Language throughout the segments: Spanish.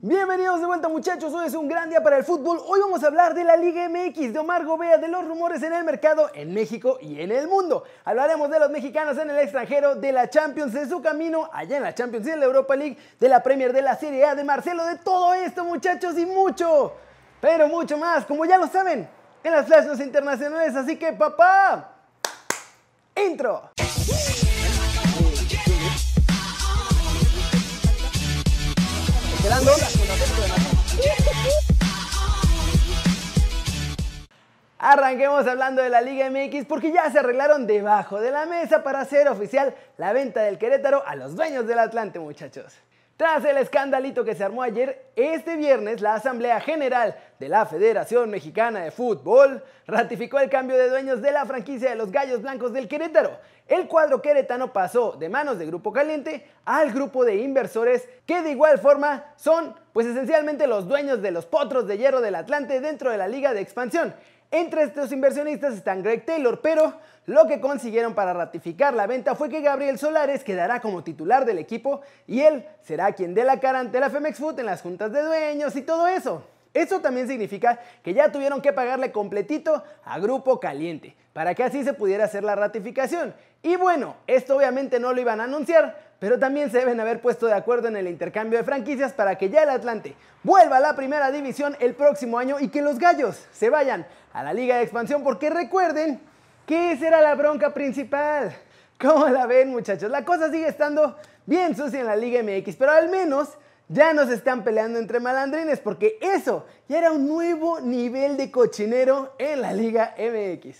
Bienvenidos de vuelta muchachos, hoy es un gran día para el fútbol. Hoy vamos a hablar de la Liga MX, de Omar Gobea, de los rumores en el mercado, en México y en el mundo. Hablaremos de los mexicanos en el extranjero, de la Champions, de su camino allá en la Champions y en la Europa League, de la Premier, de la Serie A, de Marcelo, de todo esto muchachos y mucho, pero mucho más, como ya lo saben, en las flashes internacionales. Así que papá, intro. Arranquemos hablando de la Liga MX porque ya se arreglaron debajo de la mesa para hacer oficial la venta del Querétaro a los dueños del Atlante, muchachos. Tras el escandalito que se armó ayer, este viernes la Asamblea General de la Federación Mexicana de Fútbol ratificó el cambio de dueños de la franquicia de los Gallos Blancos del Querétaro. El cuadro queretano pasó de manos de Grupo Caliente al grupo de inversores que de igual forma son pues esencialmente los dueños de los potros de hierro del Atlante dentro de la Liga de Expansión. Entre estos inversionistas están Greg Taylor, pero lo que consiguieron para ratificar la venta fue que Gabriel Solares quedará como titular del equipo y él será quien dé la cara ante la Femex Food en las juntas de dueños y todo eso. Eso también significa que ya tuvieron que pagarle completito a Grupo Caliente para que así se pudiera hacer la ratificación. Y bueno, esto obviamente no lo iban a anunciar, pero también se deben haber puesto de acuerdo en el intercambio de franquicias para que ya el Atlante vuelva a la primera división el próximo año y que los gallos se vayan a la liga de expansión porque recuerden que esa era la bronca principal. ¿Cómo la ven muchachos? La cosa sigue estando bien sucia en la Liga MX, pero al menos ya no se están peleando entre malandrines porque eso ya era un nuevo nivel de cochinero en la Liga MX.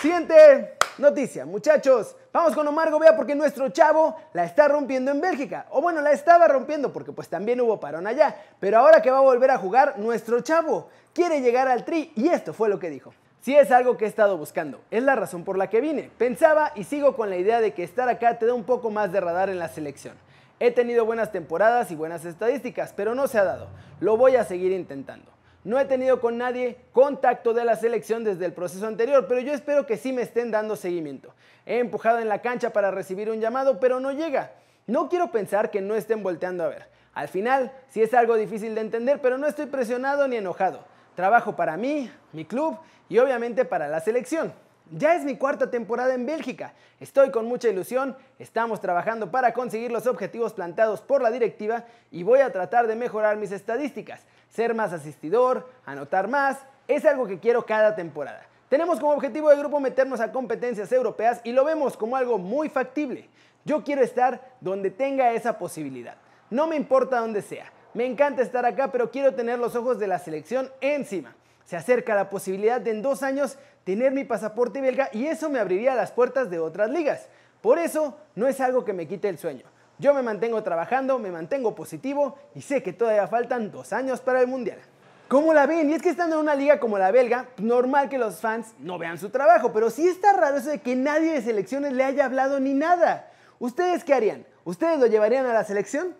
Siguiente noticia, muchachos. Vamos con Omar Gobea porque nuestro chavo la está rompiendo en Bélgica. O bueno, la estaba rompiendo porque pues también hubo parón allá. Pero ahora que va a volver a jugar, nuestro chavo quiere llegar al tri y esto fue lo que dijo. Si es algo que he estado buscando, es la razón por la que vine. Pensaba y sigo con la idea de que estar acá te da un poco más de radar en la selección. He tenido buenas temporadas y buenas estadísticas, pero no se ha dado. Lo voy a seguir intentando. No he tenido con nadie contacto de la selección desde el proceso anterior, pero yo espero que sí me estén dando seguimiento. He empujado en la cancha para recibir un llamado, pero no llega. No quiero pensar que no estén volteando a ver. Al final, sí es algo difícil de entender, pero no estoy presionado ni enojado. Trabajo para mí, mi club y obviamente para la selección. Ya es mi cuarta temporada en Bélgica. Estoy con mucha ilusión, estamos trabajando para conseguir los objetivos planteados por la directiva y voy a tratar de mejorar mis estadísticas. Ser más asistidor, anotar más, es algo que quiero cada temporada. Tenemos como objetivo de grupo meternos a competencias europeas y lo vemos como algo muy factible. Yo quiero estar donde tenga esa posibilidad. No me importa dónde sea. Me encanta estar acá, pero quiero tener los ojos de la selección encima. Se acerca la posibilidad de en dos años tener mi pasaporte belga y eso me abriría las puertas de otras ligas. Por eso no es algo que me quite el sueño. Yo me mantengo trabajando, me mantengo positivo y sé que todavía faltan dos años para el Mundial. ¿Cómo la ven? Y es que estando en una liga como la belga, normal que los fans no vean su trabajo, pero sí está raro eso de que nadie de selecciones le haya hablado ni nada. ¿Ustedes qué harían? ¿Ustedes lo llevarían a la selección?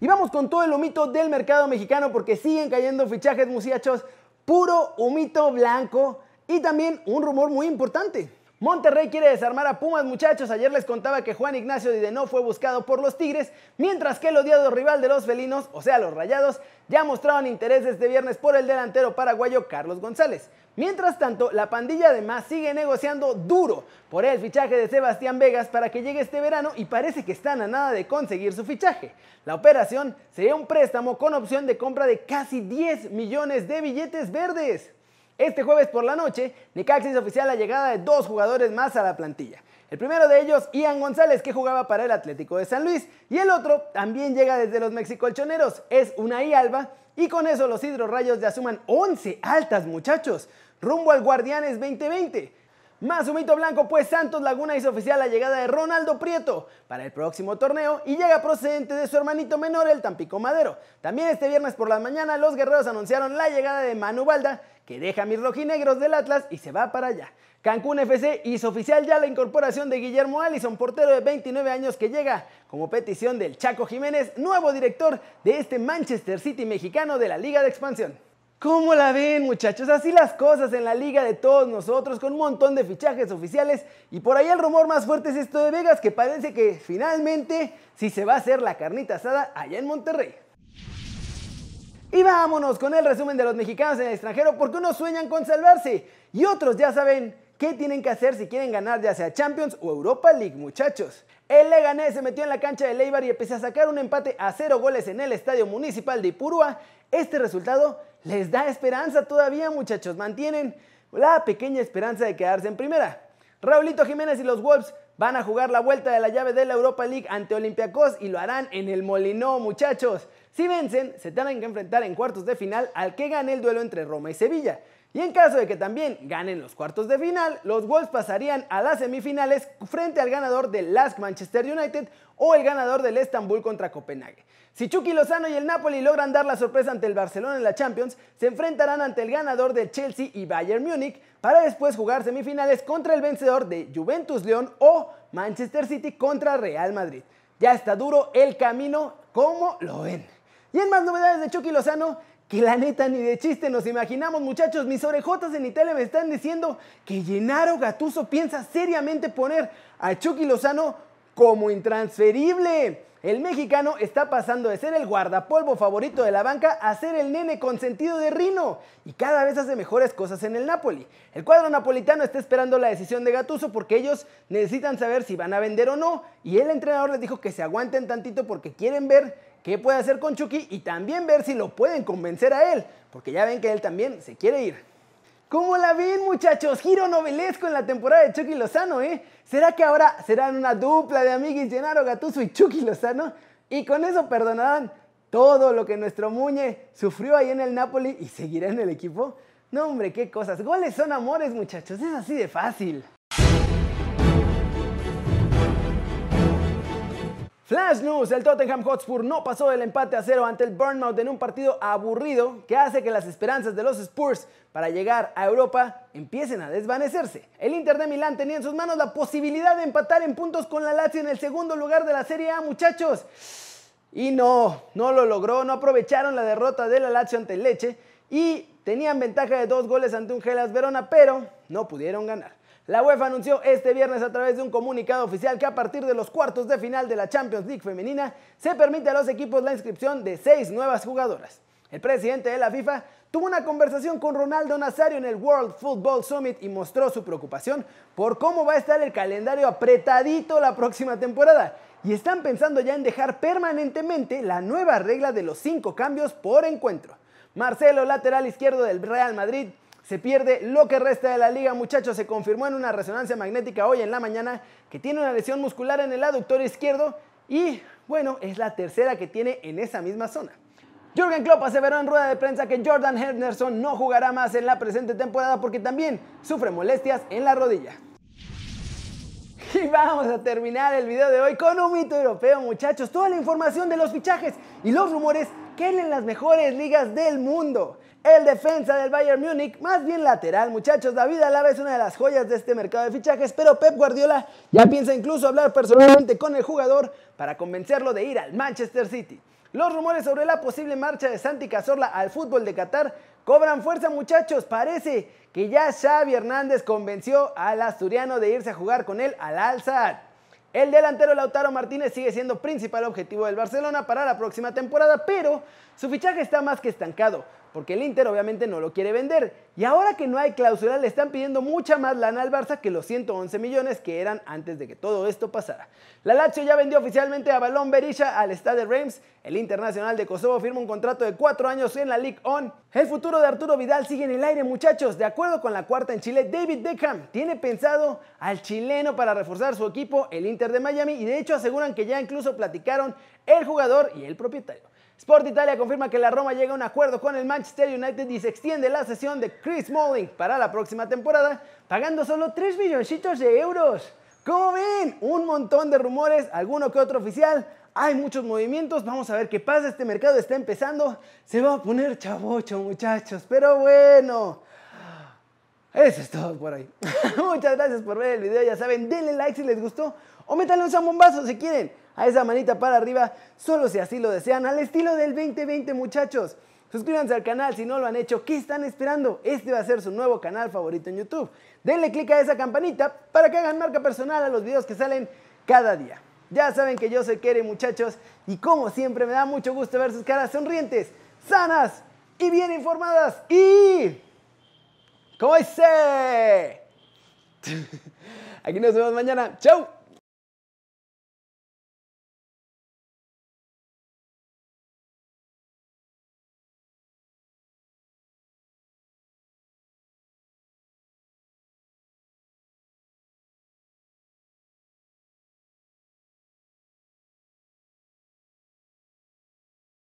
Y vamos con todo el humito del mercado mexicano porque siguen cayendo fichajes muchachos, puro humito blanco y también un rumor muy importante. Monterrey quiere desarmar a Pumas, muchachos. Ayer les contaba que Juan Ignacio Dideno fue buscado por los Tigres, mientras que el odiado rival de los felinos, o sea, los Rayados, ya mostraban interés este viernes por el delantero paraguayo Carlos González. Mientras tanto, la pandilla además sigue negociando duro por el fichaje de Sebastián Vegas para que llegue este verano y parece que están a nada de conseguir su fichaje. La operación sería un préstamo con opción de compra de casi 10 millones de billetes verdes. Este jueves por la noche, Necaxa hizo oficial la llegada de dos jugadores más a la plantilla. El primero de ellos, Ian González, que jugaba para el Atlético de San Luis, y el otro también llega desde los mexicolchoneros, es Unai Alba, y con eso los hidrorrayos ya suman 11 altas muchachos, rumbo al Guardianes 2020. Más humito blanco, pues Santos Laguna hizo oficial la llegada de Ronaldo Prieto para el próximo torneo y llega procedente de su hermanito menor, el Tampico Madero. También este viernes por la mañana, los guerreros anunciaron la llegada de Manu Balda, que deja a mis rojinegros del Atlas y se va para allá. Cancún FC hizo oficial ya la incorporación de Guillermo Allison, portero de 29 años que llega como petición del Chaco Jiménez, nuevo director de este Manchester City mexicano de la Liga de Expansión. ¿Cómo la ven muchachos? Así las cosas en la liga de todos nosotros, con un montón de fichajes oficiales. Y por ahí el rumor más fuerte es esto de Vegas, que parece que finalmente sí se va a hacer la carnita asada allá en Monterrey. Y vámonos con el resumen de los mexicanos en el extranjero, porque unos sueñan con salvarse y otros ya saben qué tienen que hacer si quieren ganar ya sea Champions o Europa League, muchachos. El Leganés se metió en la cancha de Leibar y pese a sacar un empate a cero goles en el Estadio Municipal de Ipurúa, este resultado les da esperanza todavía, muchachos. Mantienen la pequeña esperanza de quedarse en primera. Raulito Jiménez y los Wolves van a jugar la vuelta de la llave de la Europa League ante Olympiacos y lo harán en el Molinó, muchachos. Si vencen, se tendrán que enfrentar en cuartos de final al que gane el duelo entre Roma y Sevilla. Y en caso de que también ganen los cuartos de final, los Wolves pasarían a las semifinales frente al ganador del Lask Manchester United o el ganador del Estambul contra Copenhague. Si Chucky Lozano y el Napoli logran dar la sorpresa ante el Barcelona en la Champions, se enfrentarán ante el ganador de Chelsea y Bayern Múnich para después jugar semifinales contra el vencedor de Juventus León o Manchester City contra Real Madrid. Ya está duro el camino, como lo ven. Y en más novedades de Chucky Lozano, que la neta ni de chiste nos imaginamos, muchachos. Mis orejotas en Italia me están diciendo que Gennaro Gatuso piensa seriamente poner a Chucky Lozano como intransferible. El mexicano está pasando de ser el guardapolvo favorito de la banca a ser el nene consentido de Rino y cada vez hace mejores cosas en el Napoli. El cuadro napolitano está esperando la decisión de Gatuso porque ellos necesitan saber si van a vender o no y el entrenador les dijo que se aguanten tantito porque quieren ver qué puede hacer con Chucky y también ver si lo pueden convencer a él, porque ya ven que él también se quiere ir. ¿Cómo la ven muchachos? Giro novelesco en la temporada de Chucky Lozano, ¿eh? ¿Será que ahora serán una dupla de amigos Gennaro Gatuso y Chucky Lozano? Y con eso perdonarán todo lo que nuestro Muñe sufrió ahí en el Napoli y seguirá en el equipo. No hombre, qué cosas. Goles son amores muchachos, es así de fácil. Flash News, el Tottenham Hotspur no pasó del empate a cero ante el Bournemouth en un partido aburrido que hace que las esperanzas de los Spurs para llegar a Europa empiecen a desvanecerse. El Inter de Milán tenía en sus manos la posibilidad de empatar en puntos con la Lazio en el segundo lugar de la Serie A, muchachos. Y no, no lo logró, no aprovecharon la derrota de la Lazio ante el Leche y tenían ventaja de dos goles ante un Gelas Verona, pero no pudieron ganar. La UEFA anunció este viernes a través de un comunicado oficial que a partir de los cuartos de final de la Champions League femenina se permite a los equipos la inscripción de seis nuevas jugadoras. El presidente de la FIFA tuvo una conversación con Ronaldo Nazario en el World Football Summit y mostró su preocupación por cómo va a estar el calendario apretadito la próxima temporada. Y están pensando ya en dejar permanentemente la nueva regla de los cinco cambios por encuentro. Marcelo, lateral izquierdo del Real Madrid, se pierde lo que resta de la liga, muchachos. Se confirmó en una resonancia magnética hoy en la mañana que tiene una lesión muscular en el aductor izquierdo y, bueno, es la tercera que tiene en esa misma zona. Jürgen Klopp aseveró en rueda de prensa que Jordan Henderson no jugará más en la presente temporada porque también sufre molestias en la rodilla. Y vamos a terminar el video de hoy con un mito europeo, muchachos. Toda la información de los fichajes y los rumores que en las mejores ligas del mundo. El defensa del Bayern Múnich, más bien lateral, muchachos. David Alaba es una de las joyas de este mercado de fichajes, pero Pep Guardiola ya piensa incluso hablar personalmente con el jugador para convencerlo de ir al Manchester City. Los rumores sobre la posible marcha de Santi Cazorla al fútbol de Qatar cobran fuerza, muchachos. Parece que ya Xavi Hernández convenció al asturiano de irse a jugar con él al Al Sadd. El delantero Lautaro Martínez sigue siendo principal objetivo del Barcelona para la próxima temporada, pero su fichaje está más que estancado porque el Inter obviamente no lo quiere vender. Y ahora que no hay cláusula, le están pidiendo mucha más lana al Barça que los 111 millones que eran antes de que todo esto pasara. La Lazio ya vendió oficialmente a Balón Berisha al Stade Reims. El Internacional de Kosovo firma un contrato de cuatro años en la Ligue On. El futuro de Arturo Vidal sigue en el aire, muchachos. De acuerdo con la cuarta en Chile, David Beckham tiene pensado al chileno para reforzar su equipo, el Inter de Miami, y de hecho aseguran que ya incluso platicaron el jugador y el propietario. Sport Italia confirma que la Roma llega a un acuerdo con el Manchester United y se extiende la sesión de Chris Smalling para la próxima temporada, pagando solo 3 milloncitos de euros. ¿Cómo ven? Un montón de rumores, alguno que otro oficial. Hay muchos movimientos, vamos a ver qué pasa. Este mercado está empezando. Se va a poner chavocho, muchachos. Pero bueno, eso es todo por ahí. Muchas gracias por ver el video. Ya saben, denle like si les gustó o métanle un zambombazo si quieren a esa manita para arriba, solo si así lo desean, al estilo del 2020 muchachos. Suscríbanse al canal si no lo han hecho. ¿Qué están esperando? Este va a ser su nuevo canal favorito en YouTube. Denle click a esa campanita para que hagan marca personal a los videos que salen cada día. Ya saben que yo soy Kere, muchachos, y como siempre me da mucho gusto ver sus caras sonrientes, sanas y bien informadas. Y... ¿Cómo dice? Aquí nos vemos mañana. ¡Chau!